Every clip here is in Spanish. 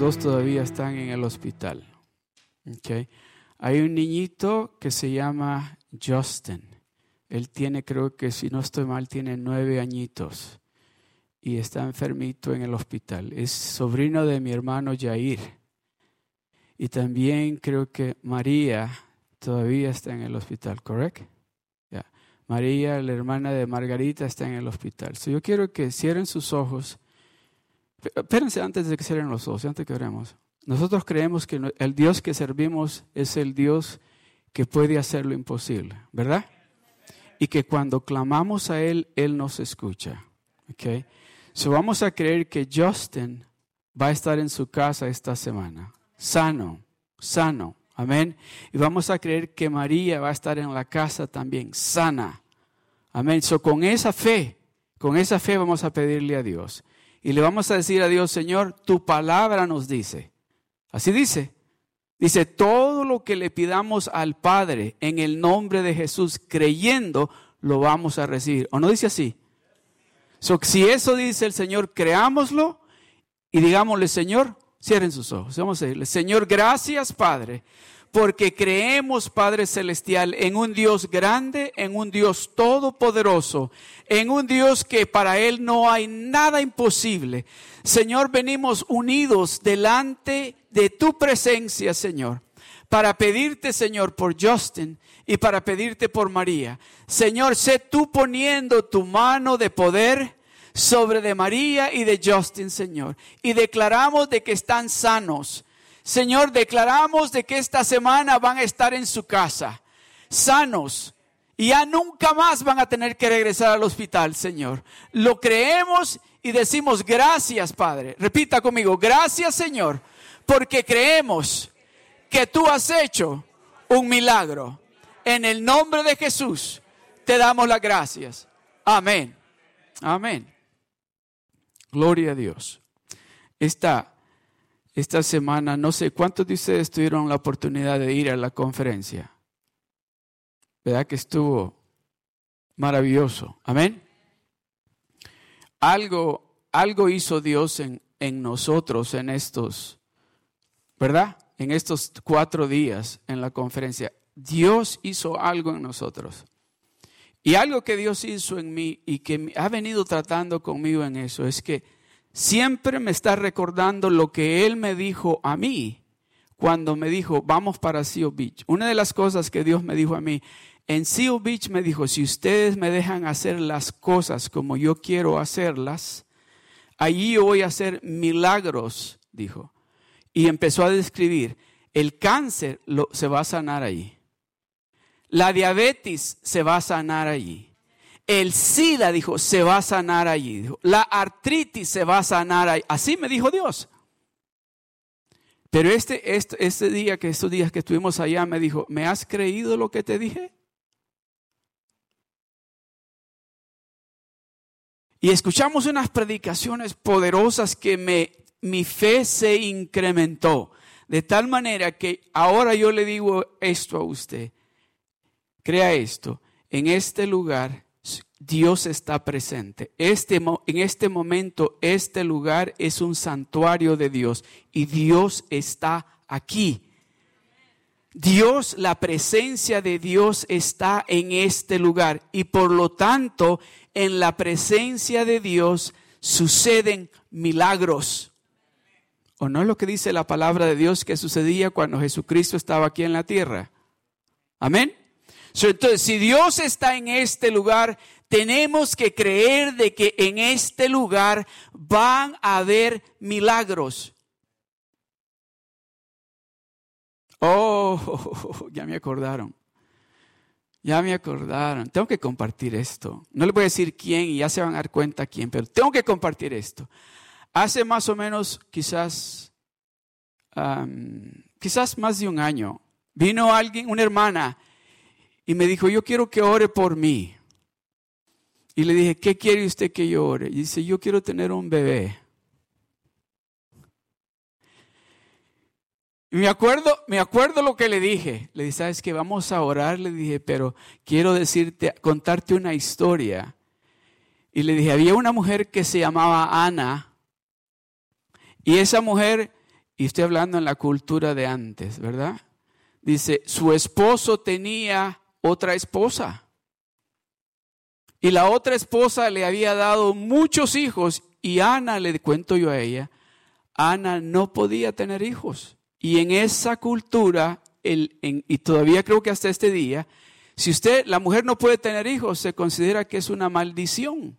dos todavía están en el hospital. Okay. Hay un niñito que se llama Justin. Él tiene, creo que si no estoy mal, tiene nueve añitos y está enfermito en el hospital. Es sobrino de mi hermano Jair. Y también creo que María todavía está en el hospital, ¿correcto? María, la hermana de Margarita, está en el hospital. yo quiero que cierren sus ojos. Espérense antes de que cierren los ojos, antes que oremos. Nosotros creemos que el Dios que servimos es el Dios que puede hacer lo imposible, ¿verdad? Y que cuando clamamos a Él, Él nos escucha. ¿okay? So vamos a creer que Justin va a estar en su casa esta semana, sano, sano. Amén. Y vamos a creer que María va a estar en la casa también, sana. Amén. So, con esa fe, con esa fe vamos a pedirle a Dios. Y le vamos a decir a Dios, Señor, tu palabra nos dice. Así dice. Dice, todo lo que le pidamos al Padre en el nombre de Jesús, creyendo, lo vamos a recibir. ¿O no dice así? So, si eso dice el Señor, creámoslo y digámosle, Señor, cierren sus ojos. Vamos a decirle, Señor, gracias, Padre, porque creemos, Padre Celestial, en un Dios grande, en un Dios todopoderoso, en un Dios que para Él no hay nada imposible. Señor, venimos unidos delante de tu presencia, Señor, para pedirte, Señor, por Justin y para pedirte por María. Señor, sé tú poniendo tu mano de poder sobre de María y de Justin, Señor. Y declaramos de que están sanos Señor, declaramos de que esta semana van a estar en su casa, sanos, y ya nunca más van a tener que regresar al hospital, Señor. Lo creemos y decimos gracias, Padre. Repita conmigo, gracias, Señor, porque creemos que tú has hecho un milagro. En el nombre de Jesús te damos las gracias. Amén. Amén. Gloria a Dios. Esta esta semana, no sé cuántos de ustedes tuvieron la oportunidad de ir a la conferencia. ¿Verdad que estuvo maravilloso? Amén. Algo, algo hizo Dios en, en nosotros en estos, ¿verdad? En estos cuatro días en la conferencia. Dios hizo algo en nosotros. Y algo que Dios hizo en mí y que ha venido tratando conmigo en eso es que siempre me está recordando lo que Él me dijo a mí cuando me dijo, vamos para Seal Beach. Una de las cosas que Dios me dijo a mí, en Seal Beach me dijo, si ustedes me dejan hacer las cosas como yo quiero hacerlas, allí yo voy a hacer milagros, dijo. Y empezó a describir, el cáncer se va a sanar allí. La diabetes se va a sanar allí. El SIDA, dijo, se va a sanar allí. la artritis se va a sanar allí. Así me dijo Dios. Pero este, este, este día, que estos días que estuvimos allá, me dijo, ¿me has creído lo que te dije? Y escuchamos unas predicaciones poderosas que me, mi fe se incrementó. De tal manera que ahora yo le digo esto a usted. Crea esto. En este lugar Dios está presente. Este, en este momento, este lugar es un santuario de Dios y Dios está aquí. Dios, la presencia de Dios está en este lugar y por lo tanto en la presencia de Dios suceden milagros. ¿O no es lo que dice la palabra de Dios que sucedía cuando Jesucristo estaba aquí en la tierra? Amén. Entonces, si Dios está en este lugar, tenemos que creer de que en este lugar van a haber milagros. Oh, ya me acordaron. Ya me acordaron. Tengo que compartir esto. No le voy a decir quién y ya se van a dar cuenta quién, pero tengo que compartir esto. Hace más o menos, quizás, quizás más de un año, vino alguien, una hermana, y me dijo, yo quiero que ore por mí. Y le dije, ¿qué quiere usted que yo ore? Y dice, yo quiero tener un bebé. Y me acuerdo, me acuerdo lo que le dije. Le dije, ¿sabes qué? Vamos a orar. Le dije, pero quiero decirte, contarte una historia. Y le dije, había una mujer que se llamaba Ana Y esa mujer, y estoy hablando en la cultura de antes, ¿verdad? Dice, su esposo tenía otra esposa. Y la otra esposa le había dado muchos hijos y Ana, le cuento yo a ella, Ana no podía tener hijos. Y en esa cultura, el, y todavía creo que hasta este día, si usted, la mujer no puede tener hijos, se considera que es una maldición.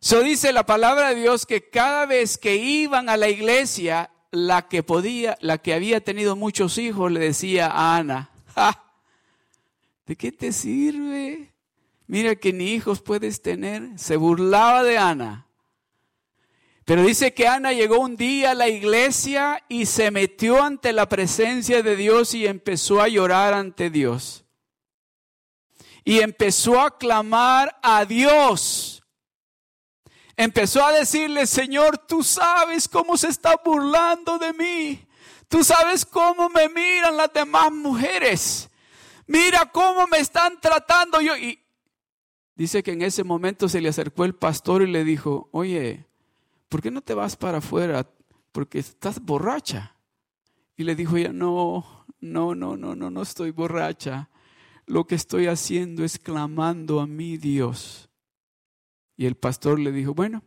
So dice la palabra de Dios que cada vez que iban a la iglesia, la que podía, la que había tenido muchos hijos, le decía a Ana, ¿de qué te sirve? Mira que ni hijos puedes tener. Se burlaba de Ana. Pero dice que Ana llegó un día a la iglesia y se metió ante la presencia de Dios y empezó a llorar ante Dios. Y empezó a clamar a Dios. Empezó a decirle, Señor, tú sabes cómo se está burlando de mí. Tú sabes cómo me miran las demás mujeres. Mira cómo me están tratando yo. Y dice que en ese momento se le acercó el pastor y le dijo, oye, ¿por qué no te vas para afuera? Porque estás borracha. Y le dijo ella, no, no, no, no, no, no estoy borracha. Lo que estoy haciendo es clamando a mi Dios. Y el pastor le dijo, bueno,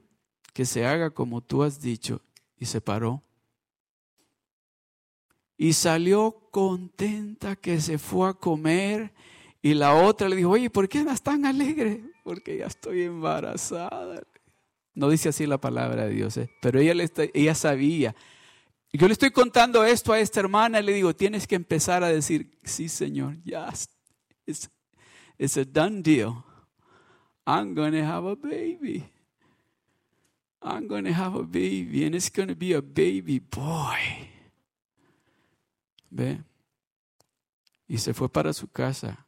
que se haga como tú has dicho. Y se paró. Y salió contenta que se fue a comer. Y la otra le dijo, oye, ¿por qué estás tan alegre? Porque ya estoy embarazada. No dice así la palabra de Dios, ¿eh? pero ella, le ella sabía. Yo le estoy contando esto a esta hermana y le digo, tienes que empezar a decir, sí Señor, ya, it's, it's a done deal. I'm going to have a baby. I'm going to have a baby and it's going to be a baby boy. ¿Ve? Y se fue para su casa.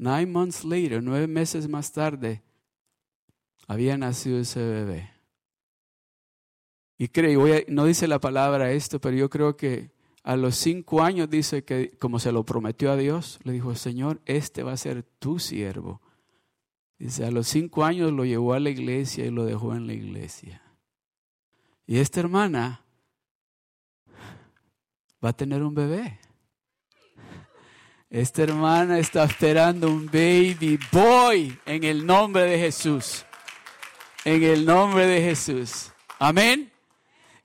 Nine months later, nueve meses más tarde, había nacido ese bebé. Y creo, no dice la palabra esto, pero yo creo que a los cinco años dice que como se lo prometió a Dios, le dijo, Señor, este va a ser tu siervo. Dice, a los cinco años lo llevó a la iglesia y lo dejó en la iglesia. Y esta hermana va a tener un bebé. Esta hermana está esperando un baby boy en el nombre de Jesús. En el nombre de Jesús. Amén.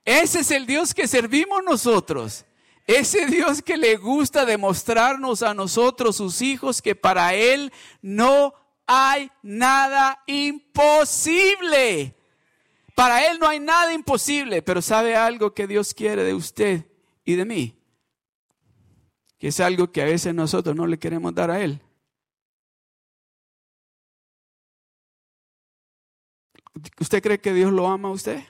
Ese es el Dios que servimos nosotros. Ese Dios que le gusta demostrarnos a nosotros, sus hijos, que para Él no hay nada imposible. Para Él no hay nada imposible, pero ¿sabe algo que Dios quiere de usted y de mí? Es algo que a veces nosotros no le queremos dar a Él. ¿Usted cree que Dios lo ama a usted?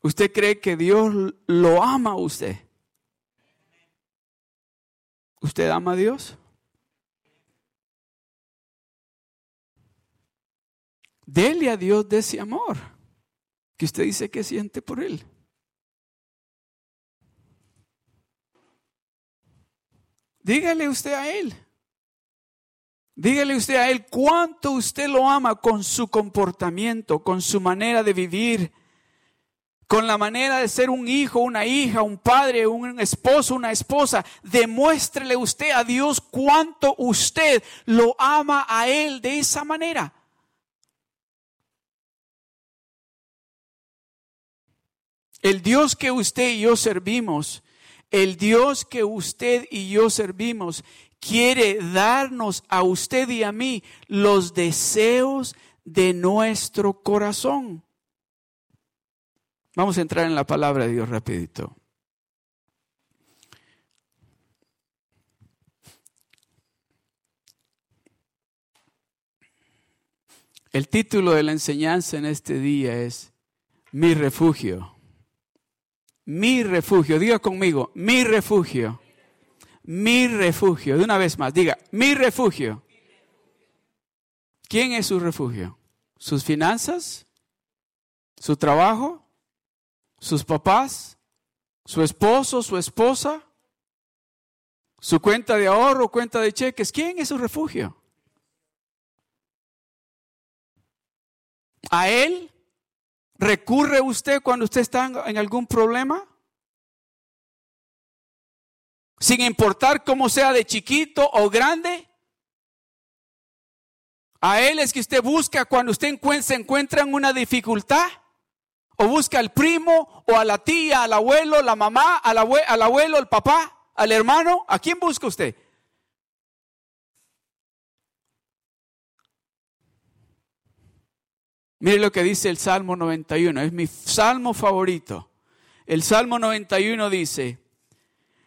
¿Usted cree que Dios lo ama a usted? ¿Usted ama a Dios? Dele a Dios de ese amor que usted dice que siente por Él. Dígale usted a Él. Dígale usted a Él cuánto usted lo ama con su comportamiento, con su manera de vivir, con la manera de ser un hijo, una hija, un padre, un esposo, una esposa. Demuéstrele usted a Dios cuánto usted lo ama a Él de esa manera. El Dios que usted y yo servimos, el Dios que usted y yo servimos, quiere darnos a usted y a mí los deseos de nuestro corazón. Vamos a entrar en la palabra de Dios rapidito. El título de la enseñanza en este día es Mi refugio. Mi refugio. Diga conmigo, mi refugio mi refugio. De una vez más, diga, mi refugio. ¿Quién es su refugio? ¿Sus finanzas? ¿Su trabajo? ¿Sus papás? ¿Su esposo? ¿Su esposa? ¿Su cuenta de ahorro? ¿Cuenta de cheques? ¿Quién es su refugio? ¿A Él recurre usted cuando usted está en algún problema? Sin importar cómo sea de chiquito o grande. A Él es que usted busca cuando usted se encuentra en una dificultad. O busca al primo, o a la tía, al abuelo, la mamá, al, al abuelo, el papá, al hermano. ¿A quién busca usted? Mire lo que dice el Salmo 91, es mi salmo favorito. El Salmo 91 dice,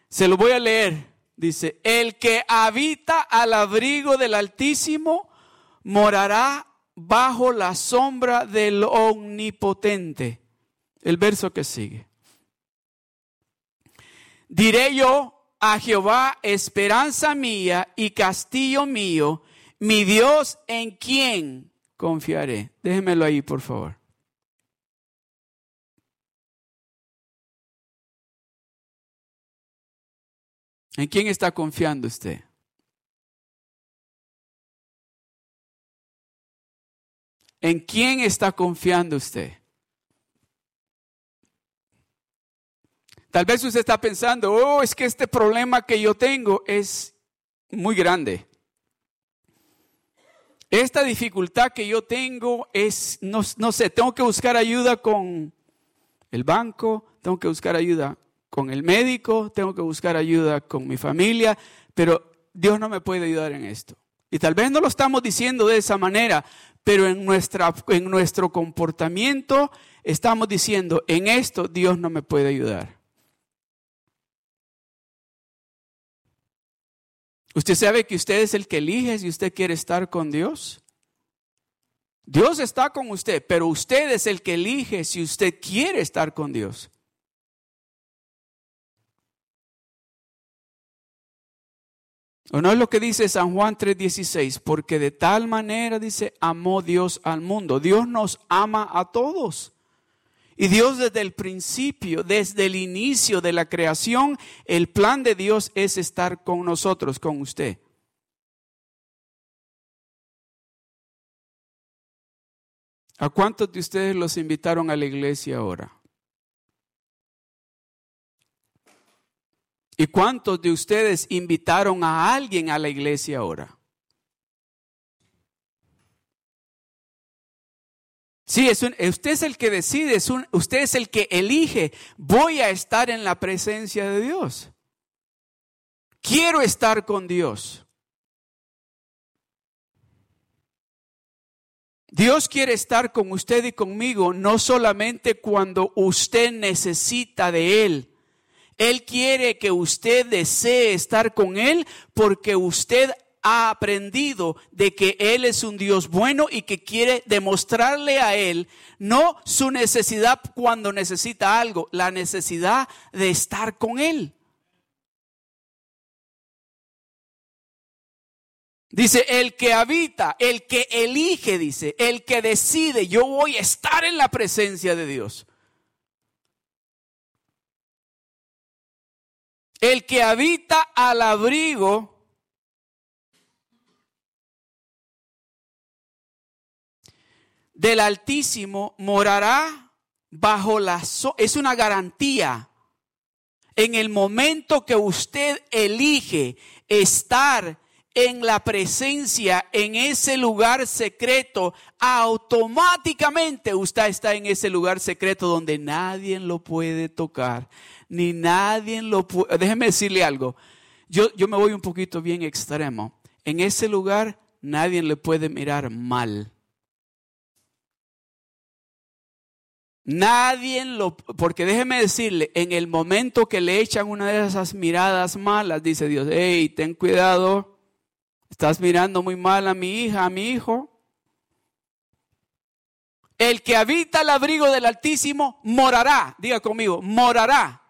se lo voy a leer, dice, el que habita al abrigo del Altísimo morará bajo la sombra del Omnipotente. El verso que sigue. Diré yo a Jehová, esperanza mía y castillo mío, mi Dios en quien confiaré. Déjemelo ahí, por favor. ¿En quién está confiando usted? ¿En quién está confiando usted? Tal vez usted está pensando, oh, es que este problema que yo tengo es muy grande. Esta dificultad que yo tengo es, no, no, sé, tengo que buscar ayuda con el banco, tengo que buscar ayuda con el médico, tengo que buscar ayuda con mi familia, pero Dios no me puede ayudar en esto. Y tal vez no lo estamos diciendo de esa manera, pero en, nuestra, en nuestro comportamiento estamos diciendo, en esto Dios no me puede ayudar. ¿Usted sabe que usted es el que elige si usted quiere estar con Dios? Dios está con usted, pero usted es el que elige si usted quiere estar con Dios. ¿O no es lo que dice San Juan 3:16? Porque de tal manera, dice, amó Dios al mundo. Dios nos ama a todos. Y Dios desde el principio, desde el inicio de la creación, el plan de Dios es estar con nosotros, con usted. ¿A cuántos de ustedes los invitaron a la iglesia ahora? ¿Y cuántos de ustedes invitaron a alguien a la iglesia ahora? Sí, es un, usted es el que decide, es un, usted es el que elige, voy a estar en la presencia de Dios. Quiero estar con Dios. Dios quiere estar con usted y conmigo no solamente cuando usted necesita de Él, él quiere que usted desee estar con Él porque usted ha aprendido de que Él es un Dios bueno y que quiere demostrarle a Él no su necesidad cuando necesita algo, la necesidad de estar con Él. Dice, el que habita, el que elige, dice, el que decide, yo voy a estar en la presencia de Dios. El que habita al abrigo del Altísimo morará bajo la... es una garantía. En el momento que usted elige estar en la presencia, en ese lugar secreto, automáticamente usted está en ese lugar secreto donde nadie lo puede tocar, ni nadie lo puede. Déjeme decirle algo. Yo, yo me voy un poquito bien extremo. En ese lugar nadie le puede mirar mal. Nadie lo, porque déjeme decirle, en el momento que le echan una de esas miradas malas, dice Dios, hey, ten cuidado, estás mirando muy mal a mi hija, a mi hijo. El que habita el abrigo del Altísimo morará, diga conmigo, morará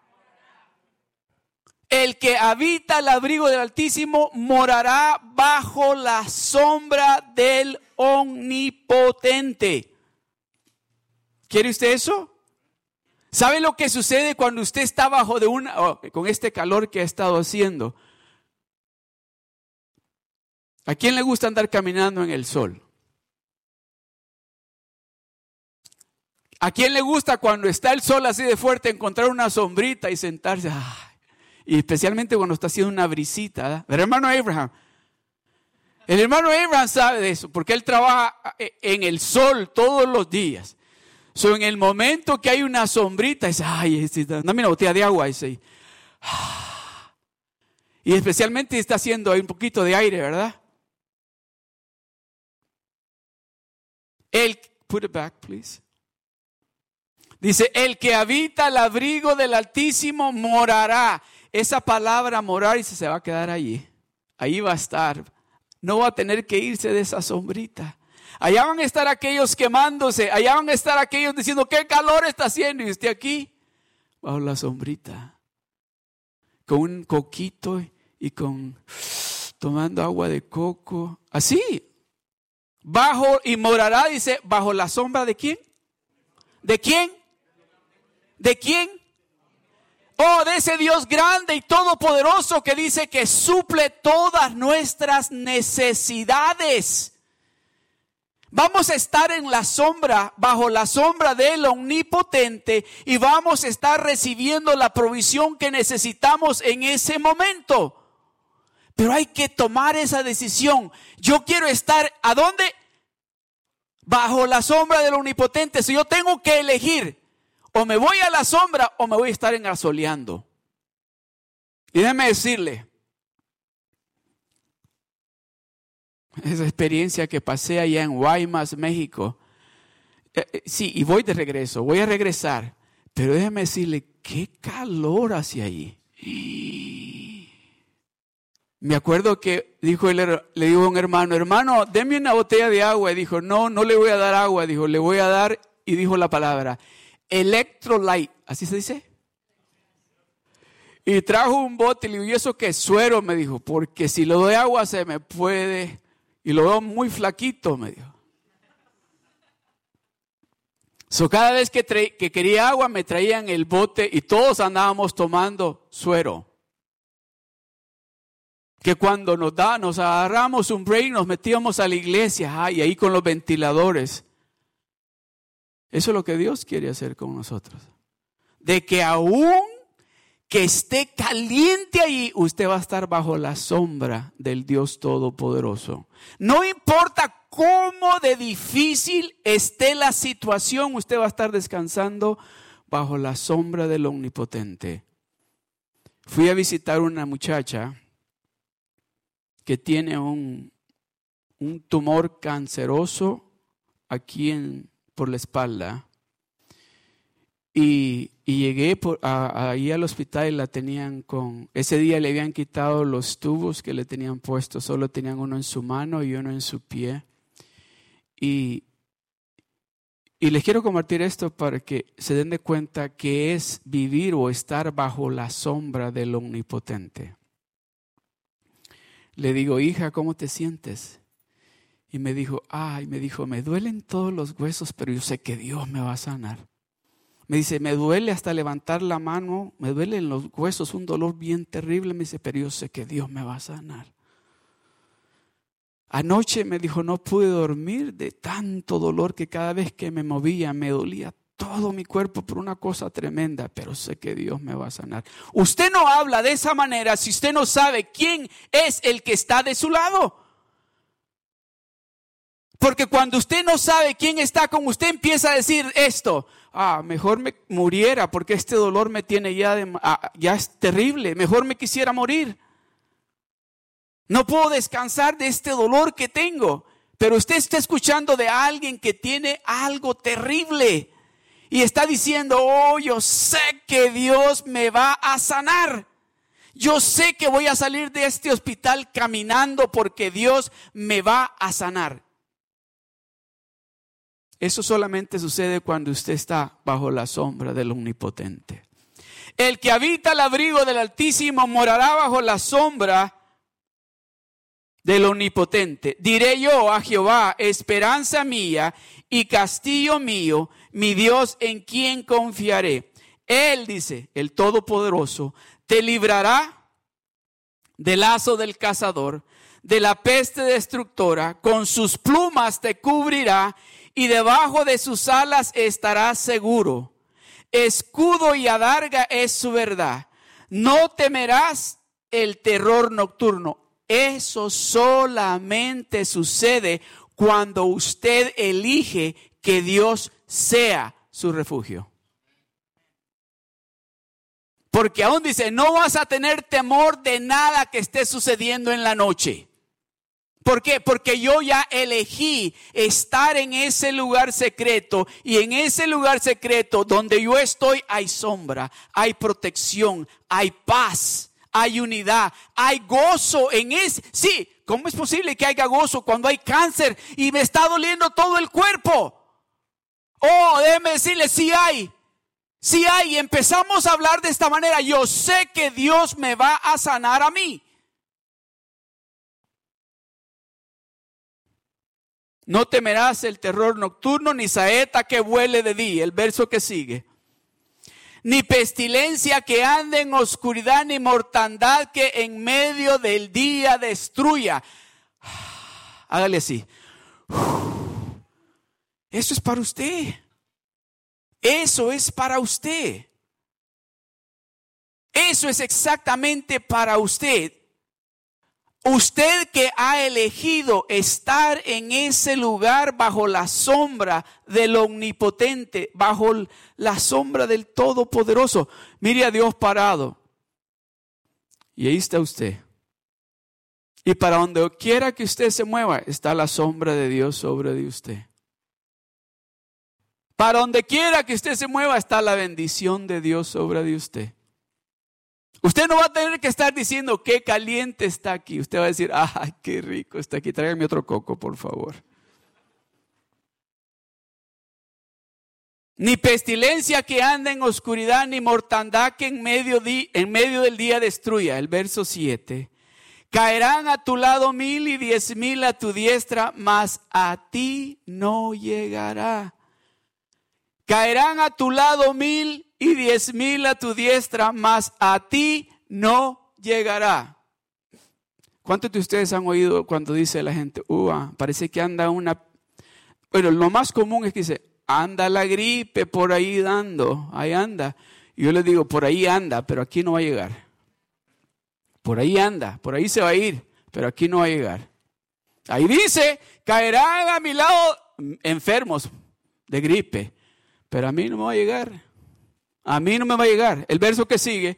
el que habita el abrigo del Altísimo morará bajo la sombra del Omnipotente. ¿Quiere usted eso? ¿Sabe lo que sucede cuando usted está bajo de una, oh, con este calor que ha estado haciendo? ¿A quién le gusta andar caminando en el sol? ¿A quién le gusta cuando está el sol así de fuerte encontrar una sombrita y sentarse? y especialmente cuando está haciendo una brisita. El hermano Abraham. El hermano Abraham sabe de eso porque él trabaja eh, en el sol todos los días. So, en el momento que hay una sombrita, dice, ay, dame una botella de agua. Dice, y especialmente está haciendo un poquito de aire, ¿verdad? El, put it back, please. Dice, el que habita el abrigo del Altísimo morará. Esa palabra morar y se va a quedar allí. Ahí va a estar. No va a tener que irse de esa sombrita. Allá van a estar aquellos quemándose. Allá van a estar aquellos diciendo, qué calor está haciendo. Y usted aquí, bajo la sombrita. Con un coquito y con tomando agua de coco. Así. Bajo y morará, dice, bajo la sombra de quién? ¿De quién? ¿De quién? Oh, de ese Dios grande y todopoderoso que dice que suple todas nuestras necesidades. Vamos a estar en la sombra, bajo la sombra del omnipotente y vamos a estar recibiendo la provisión que necesitamos en ese momento. Pero hay que tomar esa decisión. Yo quiero estar, ¿a dónde? Bajo la sombra del omnipotente. Si yo tengo que elegir, o me voy a la sombra o me voy a estar engasoleando. Y decirle, esa experiencia que pasé allá en Guaymas, México, eh, eh, sí, y voy de regreso, voy a regresar, pero déjeme decirle, qué calor hacia allí. Me acuerdo que dijo le dijo a un hermano, hermano, deme una botella de agua. Y dijo, no, no le voy a dar agua. Dijo, le voy a dar, y dijo la palabra, electrolyte, ¿así se dice? Y trajo un bote y le dijo, ¿y eso qué suero? Me dijo, porque si lo doy agua se me puede. Y lo veo muy flaquito, me dijo. So, cada vez que, que quería agua me traían el bote y todos andábamos tomando suero. Que cuando nos da, nos agarramos un break, nos metíamos a la iglesia, y ahí con los ventiladores. Eso es lo que Dios quiere hacer con nosotros. De que aún que esté caliente ahí, usted va a estar bajo la sombra del Dios Todopoderoso. No importa cómo de difícil esté la situación, usted va a estar descansando bajo la sombra del Omnipotente. Fui a visitar una muchacha que tiene un, un tumor canceroso aquí en, por la espalda. Y, llegué por, ahí al hospital y la tenían con... Ese día le habían quitado los tubos que le tenían puestos, solo tenían uno en su mano y uno en su pie. Y, y les quiero compartir esto para que se den de cuenta que es vivir o estar bajo la sombra del omnipotente. Le digo, hija, ¿cómo te sientes? Y me dijo, ay, me dijo, me duelen todos los huesos, pero yo sé que Dios me va a sanar. Me dice, me duele hasta levantar la mano, me duelen los huesos, un dolor bien terrible. Me dice, pero yo sé que Dios me va a sanar. Anoche me dijo, no pude dormir de tanto dolor que cada vez que me movía me dolía todo mi cuerpo por una cosa tremenda, pero sé que Dios me va a sanar. Usted no habla de esa manera si usted no sabe quién es el que está de su lado. Porque cuando usted no sabe quién está con usted, empieza a decir esto. Ah, mejor me muriera porque este dolor me tiene ya, ah, ya es terrible. Mejor me quisiera morir. No puedo descansar de este dolor que tengo. Pero usted está escuchando de alguien que tiene algo terrible. Y está diciendo, oh, yo sé que Dios me va a sanar. Yo sé que voy a salir de este hospital caminando porque Dios me va a sanar. Eso solamente sucede cuando usted está bajo la sombra del Omnipotente. El que habita el abrigo del Altísimo morará bajo la sombra del Omnipotente. Diré yo a Jehová, esperanza mía y castillo mío, mi Dios en quien confiaré. Él dice, el Todopoderoso, te librará del lazo del cazador, de la peste destructora, con sus plumas te cubrirá y debajo de sus alas estarás seguro. Escudo y adarga es su verdad. No temerás el terror nocturno. Eso solamente sucede cuando usted elige que Dios sea su refugio. Porque aún dice, no vas a tener temor de nada que esté sucediendo en la noche. ¿Por qué? Porque yo ya elegí estar en ese lugar secreto y en ese lugar secreto donde yo estoy hay sombra, hay protección, hay paz, hay unidad, hay gozo en ese. Sí, ¿cómo es posible que haya gozo cuando hay cáncer y me está doliendo todo el cuerpo? Oh, déjeme decirle, sí hay. Sí hay. Empezamos a hablar de esta manera. Yo sé que Dios me va a sanar a mí. No temerás el terror nocturno, ni saeta que vuele de día. El verso que sigue. Ni pestilencia que ande en oscuridad, ni mortandad que en medio del día destruya. Hágale así. Eso es para usted. Eso es para usted. Eso es exactamente para usted. Usted que ha elegido estar en ese lugar bajo la sombra del omnipotente, bajo la sombra del todopoderoso. Mire a Dios parado. Y ahí está usted. Y para donde quiera que usted se mueva, está la sombra de Dios sobre de usted. Para donde quiera que usted se mueva, está la bendición de Dios sobre de usted. Usted no va a tener que estar diciendo qué caliente está aquí. Usted va a decir, ay, qué rico está aquí. Tráigame otro coco, por favor. Ni pestilencia que anda en oscuridad, ni mortandad que en medio, en medio del día destruya. El verso 7. Caerán a tu lado mil y diez mil a tu diestra, mas a ti no llegará. Caerán a tu lado mil y diez mil a tu diestra, mas a ti no llegará. ¿Cuántos de ustedes han oído cuando dice la gente, uva, parece que anda una... Bueno, lo más común es que dice, anda la gripe por ahí dando, ahí anda. Yo le digo, por ahí anda, pero aquí no va a llegar. Por ahí anda, por ahí se va a ir, pero aquí no va a llegar. Ahí dice, caerán a mi lado enfermos de gripe, pero a mí no me va a llegar. A mí no me va a llegar. El verso que sigue.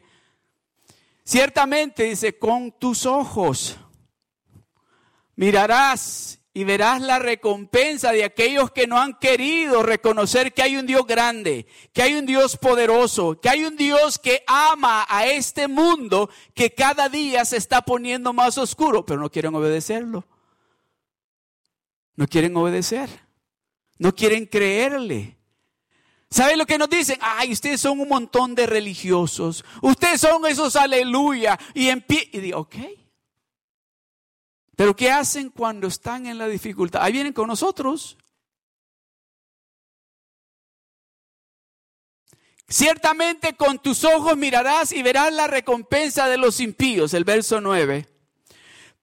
Ciertamente dice, con tus ojos mirarás y verás la recompensa de aquellos que no han querido reconocer que hay un Dios grande, que hay un Dios poderoso, que hay un Dios que ama a este mundo que cada día se está poniendo más oscuro, pero no quieren obedecerlo. No quieren obedecer. No quieren creerle. ¿Saben lo que nos dicen? Ay, ustedes son un montón de religiosos. Ustedes son esos aleluya. Y. Y digo, ok. Pero ¿qué hacen cuando están en la dificultad? Ahí vienen con nosotros. Ciertamente con tus ojos mirarás y verás la recompensa de los impíos. El verso 9.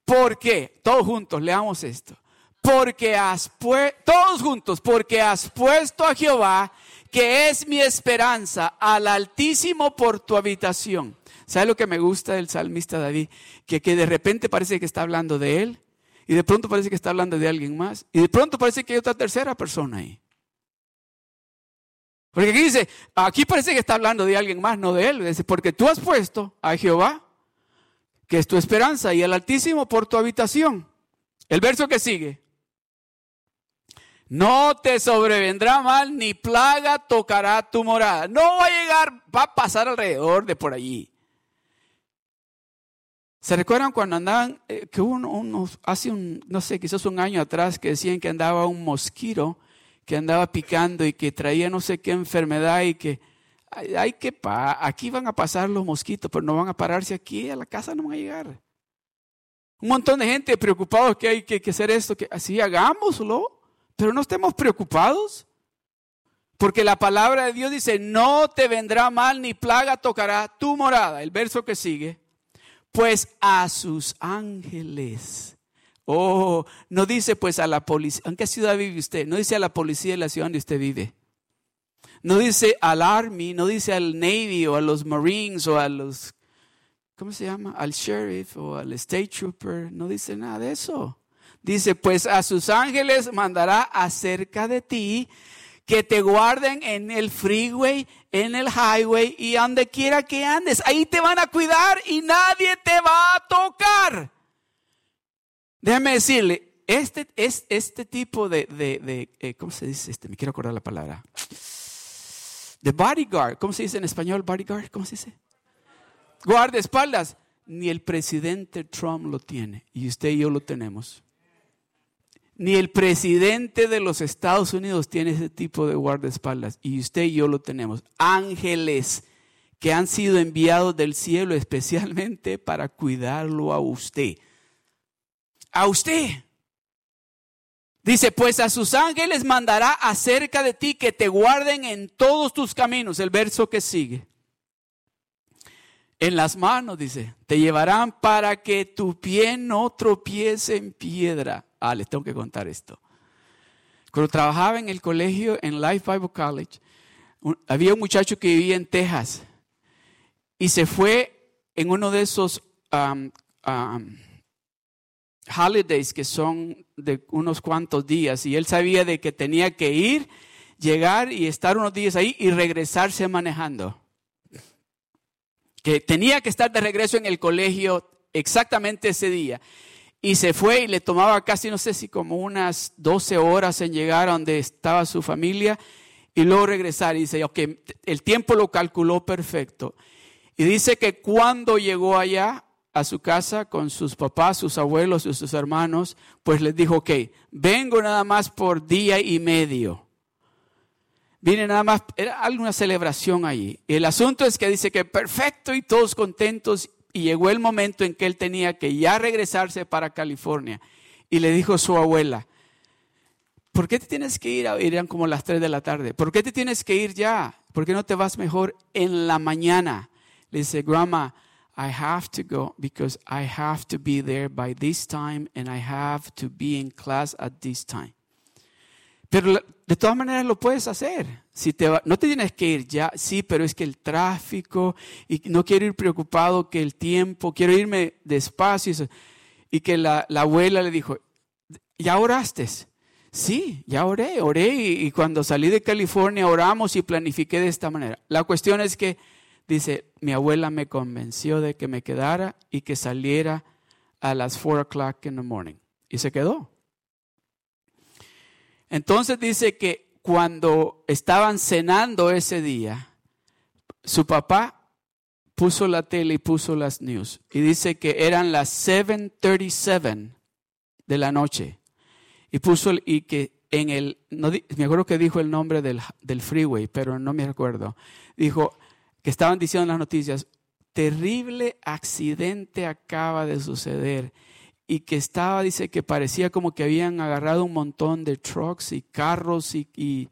¿Por qué? Todos juntos, leamos esto. Porque has puesto, todos juntos, porque has puesto a Jehová que es mi esperanza, al Altísimo por tu habitación. ¿Sabe lo que me gusta del salmista David? Que, que de repente parece que está hablando de él, y de pronto parece que está hablando de alguien más, y de pronto parece que hay otra tercera persona ahí. Porque aquí dice, aquí parece que está hablando de alguien más, no de él. Dice, porque tú has puesto a Jehová, que es tu esperanza, y al Altísimo por tu habitación. El verso que sigue. No te sobrevendrá mal, ni plaga tocará tu morada. No va a llegar, va a pasar alrededor de por allí. ¿Se recuerdan cuando andaban, eh, que hace un, no sé, quizás un año atrás, que decían que andaba un mosquito que andaba picando y que traía no sé qué enfermedad y que hay, que, aquí van a pasar los mosquitos, pero no van a pararse aquí, a la casa no van a llegar. Un montón de gente preocupados que hay que, que hacer esto, que así hagámoslo. Pero no estemos preocupados. Porque la palabra de Dios dice, no te vendrá mal ni plaga tocará tu morada. El verso que sigue. Pues a sus ángeles Oh, no dice pues a la policía, ¿en qué ciudad vive usted? No dice a la policía de la ciudad donde usted vive. No dice al Army, no dice al Navy o a los Marines o a los, ¿cómo se llama? Al Sheriff o al State Trooper. No dice nada de eso. Dice, pues a sus ángeles mandará acerca de ti que te guarden en el freeway, en el highway y donde quiera que andes. Ahí te van a cuidar y nadie te va a tocar. Déjame decirle, este, es, este tipo de, de, eh, ¿cómo se dice? Este, me quiero acordar la palabra. De bodyguard, ¿cómo se dice en español bodyguard? ¿Cómo se dice? Guardaespaldas. Ni el presidente Trump lo tiene y usted y yo lo tenemos. Ni el presidente de los Estados Unidos tiene ese tipo de guardaespaldas. Y usted y yo lo tenemos. Ángeles que han sido enviados del cielo especialmente para cuidarlo a usted. A usted. Dice, pues a sus ángeles mandará acerca de ti que te guarden en todos tus caminos. El verso que sigue. En las manos, dice, te llevarán para que tu pie no tropiece en piedra. Ah, les tengo que contar esto. Cuando trabajaba en el colegio, en Life Bible College, había un muchacho que vivía en Texas y se fue en uno de esos um, um, holidays que son de unos cuantos días y él sabía de que tenía que ir, llegar y estar unos días ahí y regresarse manejando. Que tenía que estar de regreso en el colegio exactamente ese día. Y se fue y le tomaba casi, no sé si como unas 12 horas en llegar a donde estaba su familia y luego regresar. Y dice, ok, el tiempo lo calculó perfecto. Y dice que cuando llegó allá a su casa con sus papás, sus abuelos y sus hermanos, pues les dijo, ok, vengo nada más por día y medio. Vine nada más, era alguna celebración allí. Y el asunto es que dice que perfecto y todos contentos y llegó el momento en que él tenía que ya regresarse para California. Y le dijo su abuela, ¿por qué te tienes que ir? Eran como las 3 de la tarde. ¿Por qué te tienes que ir ya? ¿Por qué no te vas mejor en la mañana? Le dice, Grandma, I have to go because I have to be there by this time and I have to be in class at this time. Pero de todas maneras lo puedes hacer. Si te no te tienes que ir ya, sí, pero es que el tráfico y no quiero ir preocupado que el tiempo, quiero irme despacio. Y que la, abuela le dijo, ¿ya oraste? Sí, ya oré, oré y, y cuando salí de California oramos y planifiqué de esta manera. La cuestión es que, dice, mi abuela me convenció de que me quedara y que saliera a las 4 o'clock in the morning. Y se quedó. Entonces dice que cuando estaban cenando ese día, su papá puso la tele y puso las news. Y dice que eran las 7:37 de la noche. Y puso y que en el, no, me acuerdo que dijo el nombre del, del freeway, pero no me acuerdo. Dijo que estaban diciendo en las noticias, terrible accidente acaba de suceder y que estaba, dice que parecía como que habían agarrado un montón de trucks y carros y,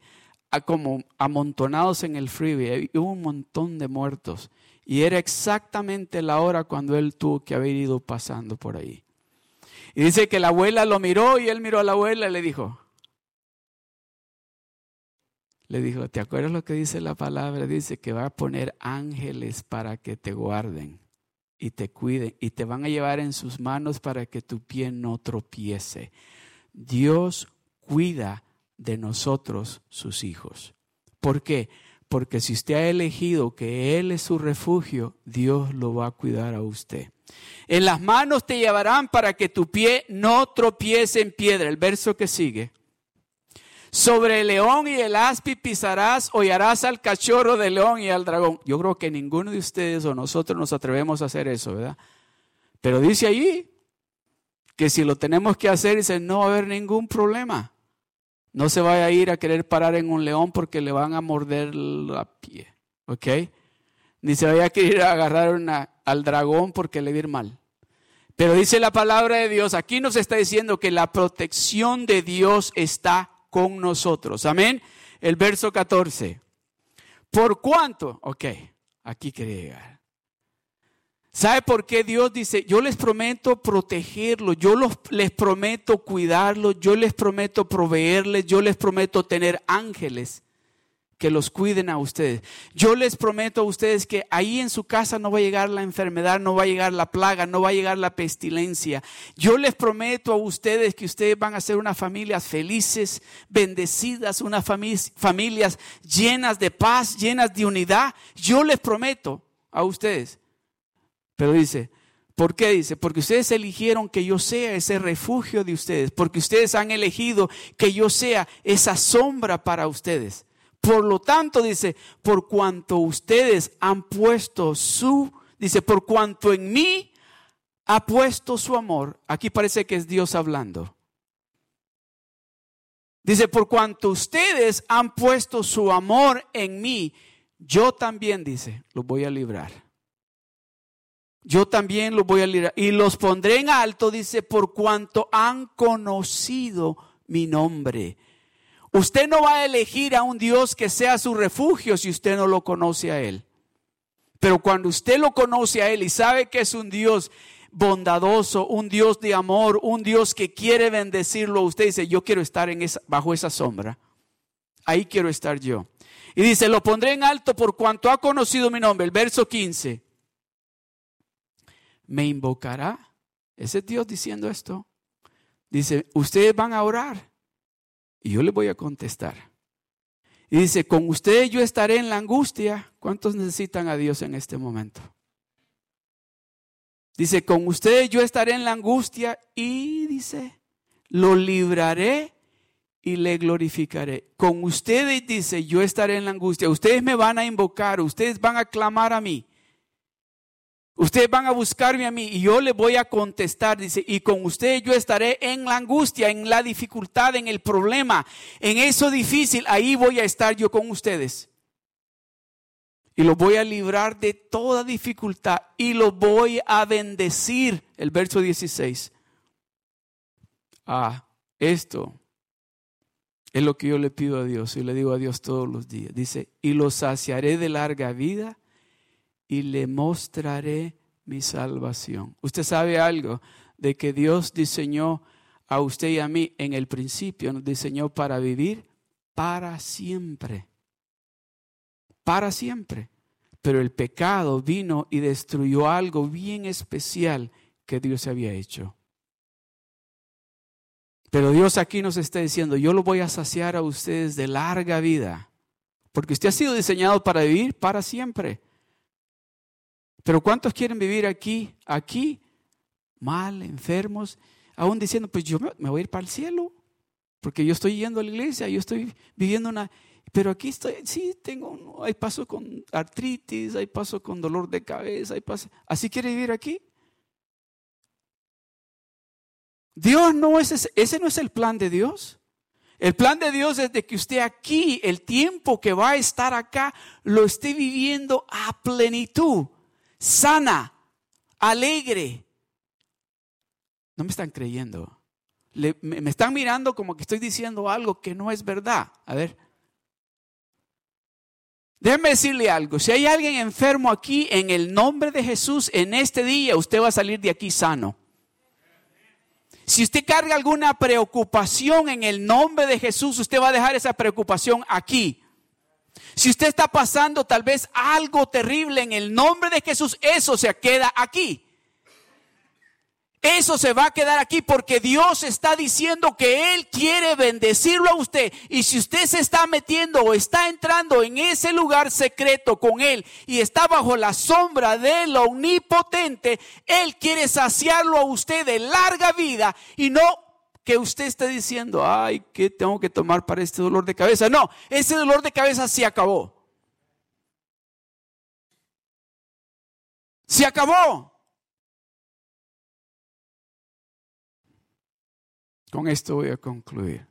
como amontonados en el freeway. Hubo un montón de muertos. Y era exactamente la hora cuando él tuvo que haber ido pasando por ahí. Y dice que la abuela lo miró y él miró a la abuela y le dijo, le dijo, ¿te acuerdas lo que dice la palabra? Dice que va a poner ángeles para que te guarden y te cuiden y te van a llevar en sus manos para que tu pie no tropiece. Dios cuida de nosotros, sus hijos. ¿Por qué? Porque si usted ha elegido que Él es su refugio, Dios lo va a cuidar a usted. En las manos te llevarán para que tu pie no tropiece en piedra. El verso que sigue. Sobre el león y el aspi pisarás, hollarás al cachorro del león y al dragón. Yo creo que ninguno de ustedes o nosotros nos atrevemos a hacer eso, ¿verdad? Pero dice allí que si lo tenemos que hacer, dice, no va a haber ningún problema. No se vaya a ir a querer parar en un león porque le van a morder la pie, ¿ok? Ni se vaya a querer agarrar al dragón porque le va mal. Pero dice la palabra de Dios, aquí nos está diciendo que la protección de Dios está con nosotros. Amén. El verso 14. ¿Por cuánto? Ok, aquí quería llegar. ¿Sabe por qué Dios dice, yo les prometo protegerlos, yo los, les prometo cuidarlos, yo les prometo proveerles, yo les prometo tener ángeles que los cuiden a ustedes. Yo les prometo a ustedes que ahí en su casa no va a llegar la enfermedad, no va a llegar la plaga, no va a llegar la pestilencia. Yo les prometo a ustedes que ustedes van a ser unas familias felices, bendecidas, unas familias llenas de paz, llenas de unidad. Yo les prometo a ustedes. Pero dice, ¿Por qué dice? Porque ustedes eligieron que yo sea ese refugio de ustedes, porque ustedes han elegido que yo sea esa sombra para ustedes. Por lo tanto, dice, por cuanto ustedes han puesto su, dice, por cuanto en mí ha puesto su amor. Aquí parece que es Dios hablando. Dice, por cuanto ustedes han puesto su amor en mí, yo también, dice, los voy a librar. Yo también los voy a librar. Y los pondré en alto, dice, por cuanto han conocido mi nombre. Usted no va a elegir a un Dios que sea su refugio si usted no lo conoce a Él. Pero cuando usted lo conoce a Él y sabe que es un Dios bondadoso, un Dios de amor, un Dios que quiere bendecirlo, usted dice, yo quiero estar bajo esa sombra. Ahí quiero estar yo. Y dice, lo pondré en alto por cuanto ha conocido mi nombre. El verso 15. Me invocará. Ese es Dios diciendo esto. Dice, ustedes van a orar y yo le voy a contestar. Y dice, con ustedes yo estaré en la angustia. ¿Cuántos necesitan a Dios en este momento? Dice, con ustedes yo estaré en la angustia y dice, lo libraré y le glorificaré. Con ustedes dice, yo estaré en la angustia. Ustedes me van a invocar, ustedes van a clamar a mí. Ustedes van a buscarme a mí y yo le voy a contestar, dice, y con ustedes yo estaré en la angustia, en la dificultad, en el problema, en eso difícil, ahí voy a estar yo con ustedes. Y los voy a librar de toda dificultad y los voy a bendecir. El verso 16. Ah, esto es lo que yo le pido a Dios y le digo a Dios todos los días. Dice, y los saciaré de larga vida y le mostraré mi salvación. Usted sabe algo de que Dios diseñó a usted y a mí en el principio, nos diseñó para vivir para siempre. Para siempre. Pero el pecado vino y destruyó algo bien especial que Dios había hecho. Pero Dios aquí nos está diciendo, yo lo voy a saciar a ustedes de larga vida, porque usted ha sido diseñado para vivir para siempre. Pero ¿cuántos quieren vivir aquí, aquí, mal, enfermos, aún diciendo, pues yo me voy a ir para el cielo, porque yo estoy yendo a la iglesia, yo estoy viviendo una... Pero aquí estoy, sí, tengo, hay paso con artritis, hay paso con dolor de cabeza, hay paso... ¿Así quiere vivir aquí? Dios no es ese, ese no es el plan de Dios. El plan de Dios es de que usted aquí, el tiempo que va a estar acá, lo esté viviendo a plenitud sana, alegre. No me están creyendo. me, están mirando como que estoy diciendo algo que no es verdad. A ver. Déjeme decirle algo. Si hay alguien enfermo aquí, en el nombre de Jesús, en este día, usted va a salir de aquí sano. Si usted carga alguna preocupación en el nombre de Jesús, usted va a dejar esa preocupación aquí. Si usted está pasando tal vez algo terrible en el nombre de Jesús, eso se queda aquí. Eso se va a quedar aquí porque Dios está diciendo que Él quiere bendecirlo a usted. Y si usted se está metiendo o está entrando en ese lugar secreto con Él y está bajo la sombra de lo omnipotente, Él quiere saciarlo a usted de larga vida y no que usted esté diciendo, ay, ¿qué tengo que tomar para este dolor de cabeza? No, ese dolor de cabeza se acabó. Se acabó. Con esto voy a concluir.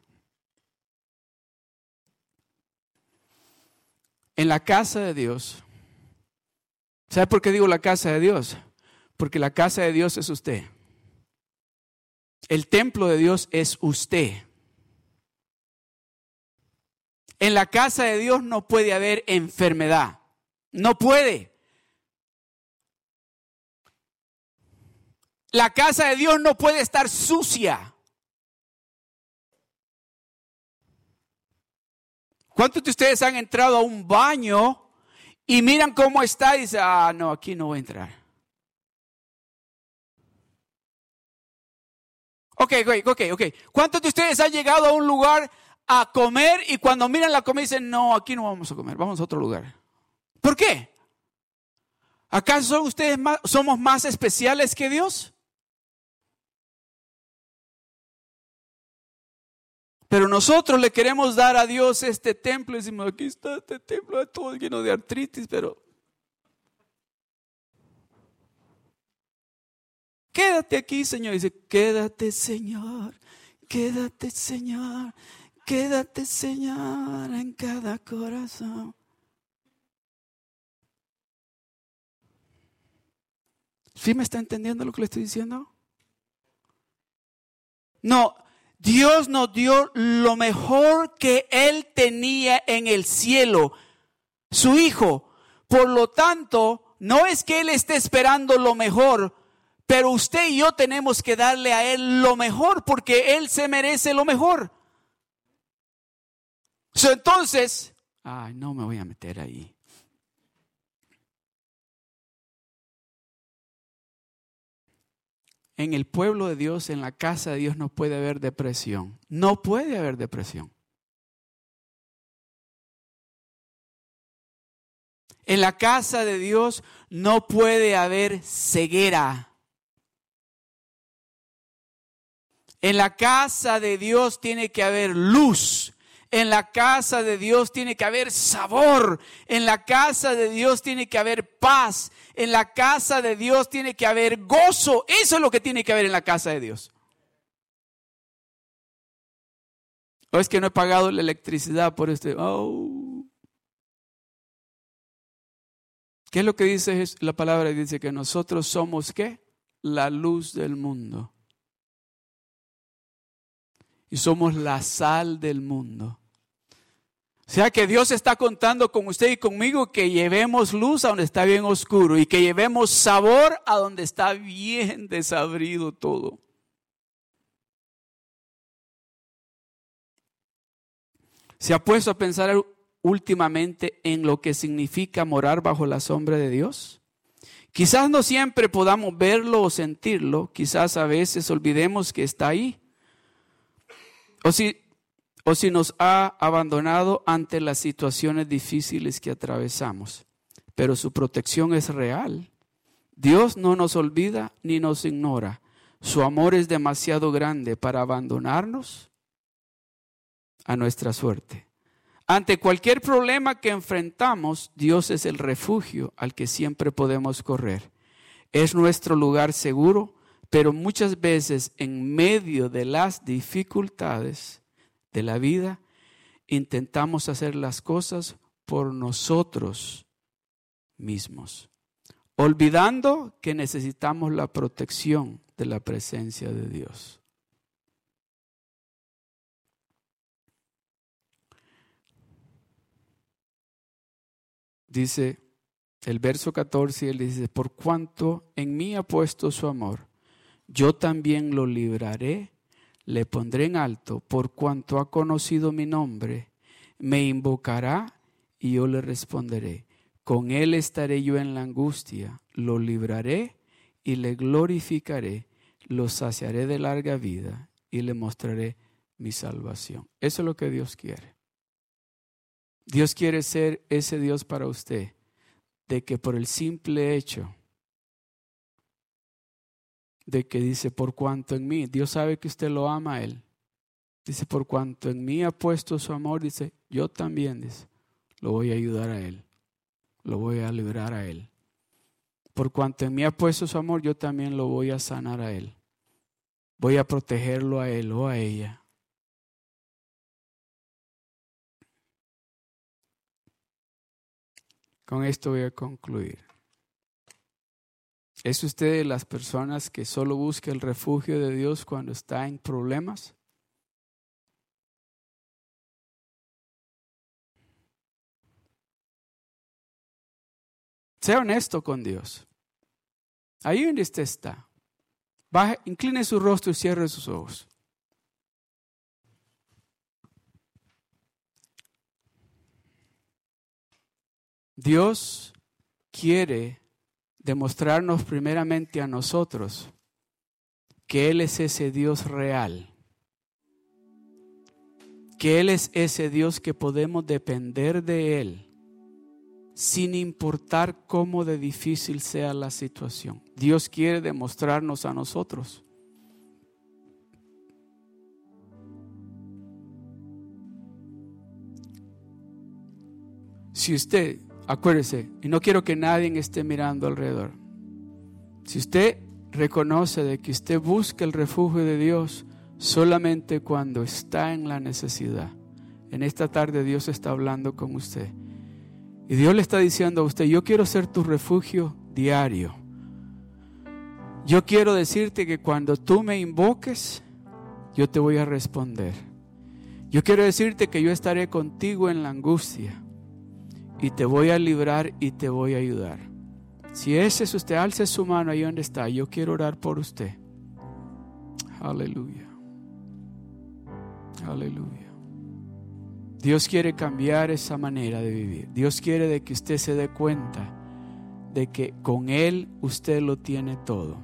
En la casa de Dios, ¿sabe por qué digo la casa de Dios? Porque la casa de Dios es usted. El templo de Dios es usted. En la casa de Dios no puede haber enfermedad. No puede. La casa de Dios no puede estar sucia. ¿Cuántos de ustedes han entrado a un baño y miran cómo está y dicen, ah, no, aquí no voy a entrar? Ok, ok, ok, ok. ¿Cuántos de ustedes han llegado a un lugar a comer y cuando miran la comida dicen, no, aquí no vamos a comer, vamos a otro lugar? ¿Por qué? ¿Acaso ustedes somos más especiales que Dios? Pero nosotros le queremos dar a Dios este templo y decimos, aquí está este templo, todo lleno de artritis, pero... Quédate aquí, Señor. dice, quédate, Señor, quédate, Señor, quédate, Señor, en cada corazón. ¿Sí me está entendiendo lo que le estoy diciendo? No, Dios nos dio lo mejor que Él tenía en el cielo, su Hijo. Por lo tanto, no es que Él esté esperando lo mejor, pero usted y yo tenemos que darle a Él lo mejor porque Él se merece lo mejor. entonces, ay, no me voy a meter ahí. en el pueblo de Dios, en la casa de Dios, no puede haber depresión. No puede haber depresión. En la casa de Dios no puede haber ceguera. En la casa de Dios tiene que haber luz. En la casa de Dios tiene que haber sabor. En la casa de Dios tiene que haber paz. En la casa de Dios tiene que haber gozo. Eso es lo que tiene que haber en la casa de Dios. O es que no he pagado la electricidad por este. Oh. ¿Qué es lo que dice la palabra? Dice que nosotros somos qué? La luz del mundo. Y somos la sal del mundo. O sea que Dios está contando con usted y conmigo que llevemos luz a donde está bien oscuro y que llevemos sabor a donde está bien desabrido todo. ¿Se ha puesto a pensar últimamente en lo que significa morar bajo la sombra de Dios? Quizás no siempre podamos verlo o sentirlo, quizás a veces olvidemos que está ahí. O si o si nos ha abandonado ante las situaciones difíciles que atravesamos. Pero su protección es real. Dios no nos olvida ni nos ignora. Su amor es demasiado grande para abandonarnos a nuestra suerte. Ante cualquier problema que enfrentamos, Dios es el refugio al que siempre podemos correr. Es nuestro lugar seguro, pero muchas veces en medio de las dificultades, de la vida, intentamos hacer las cosas por nosotros mismos, olvidando que necesitamos la protección de la presencia de Dios. Dice el verso 14, él dice, por cuanto en mí ha puesto su amor, yo también lo libraré le pondré en alto por cuanto ha conocido mi nombre, me invocará y yo le responderé. Con él estaré yo en la angustia, lo libraré y le glorificaré, lo saciaré de larga vida y le mostraré mi salvación. Eso es lo que Dios quiere. Dios quiere ser ese Dios para usted, de que por el simple hecho de que dice, por cuanto en mí, Dios sabe que usted lo ama a Él. Dice, por cuanto en mí ha puesto su amor, dice, yo también, dice, lo voy a ayudar a Él, lo voy a librar a Él. Por cuanto en mí ha puesto su amor, yo también lo voy a sanar a Él. Voy a protegerlo a Él o a ella. Con esto voy a concluir. ¿Es usted de las personas que solo busca el refugio de Dios cuando está en problemas? Sea honesto con Dios. Ahí donde usted está. Baje, incline su rostro y cierre sus ojos. Dios quiere demostrarnos primeramente a nosotros que Él es ese Dios real, que Él es ese Dios que podemos depender de Él sin importar cómo de difícil sea la situación. Dios quiere demostrarnos a nosotros. Si usted, acuérdese, y no quiero que nadie esté mirando alrededor, si usted reconoce de que usted busca el refugio de Dios solamente cuando está en la necesidad, en esta tarde Dios está hablando con usted y Dios le está diciendo a usted, yo quiero ser tu refugio diario. Yo quiero decirte que cuando tú me invoques, yo te voy a responder. Yo quiero decirte que yo estaré contigo en la angustia y te voy a librar y te voy a ayudar. Si ese es usted, alce su mano ahí donde está. Yo quiero orar por usted. Aleluya. Aleluya. Dios quiere cambiar esa manera de vivir. Dios quiere de que usted se dé cuenta de que con Él usted lo tiene todo.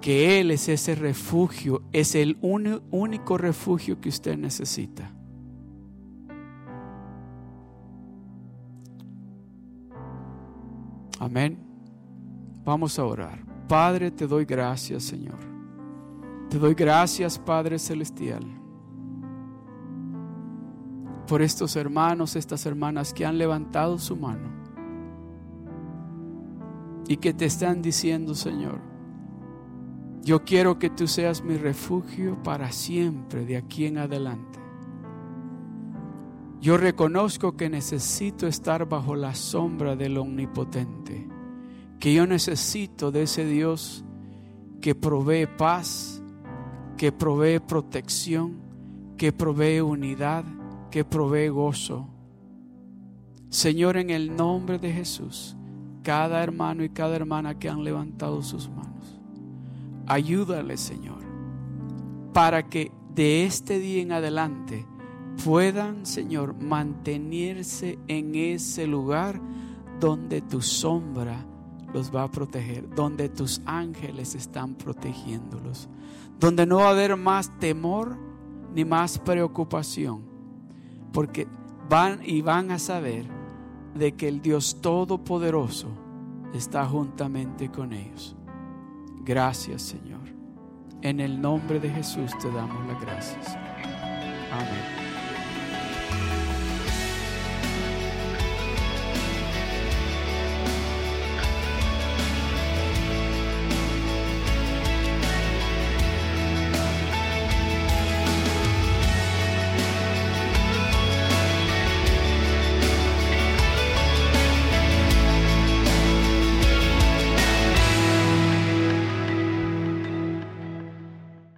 Que Él es ese refugio, es el único refugio que usted necesita. Amén. Vamos a orar. Padre, te doy gracias, Señor. Te doy gracias, Padre Celestial por estos hermanos, estas hermanas que han levantado su mano y que te están diciendo, Señor, yo quiero que tú seas mi refugio para siempre de aquí en adelante. Yo reconozco que necesito estar bajo la sombra del Omnipotente, que yo necesito de ese Dios que provee paz, que provee protección, que provee unidad que provee gozo. Señor, en el nombre de Jesús, cada hermano y cada hermana que han levantado sus manos, ayúdale, Señor, para que de este día en adelante puedan, Señor, mantenerse en ese lugar donde tu sombra los va a proteger, donde tus ángeles están protegiéndolos, donde no va a haber más temor ni más preocupación, porque van y van a saber de que el Dios Todopoderoso está juntamente con ellos. Gracias Señor. En el nombre de Jesús te damos las gracias. Amén. Bye.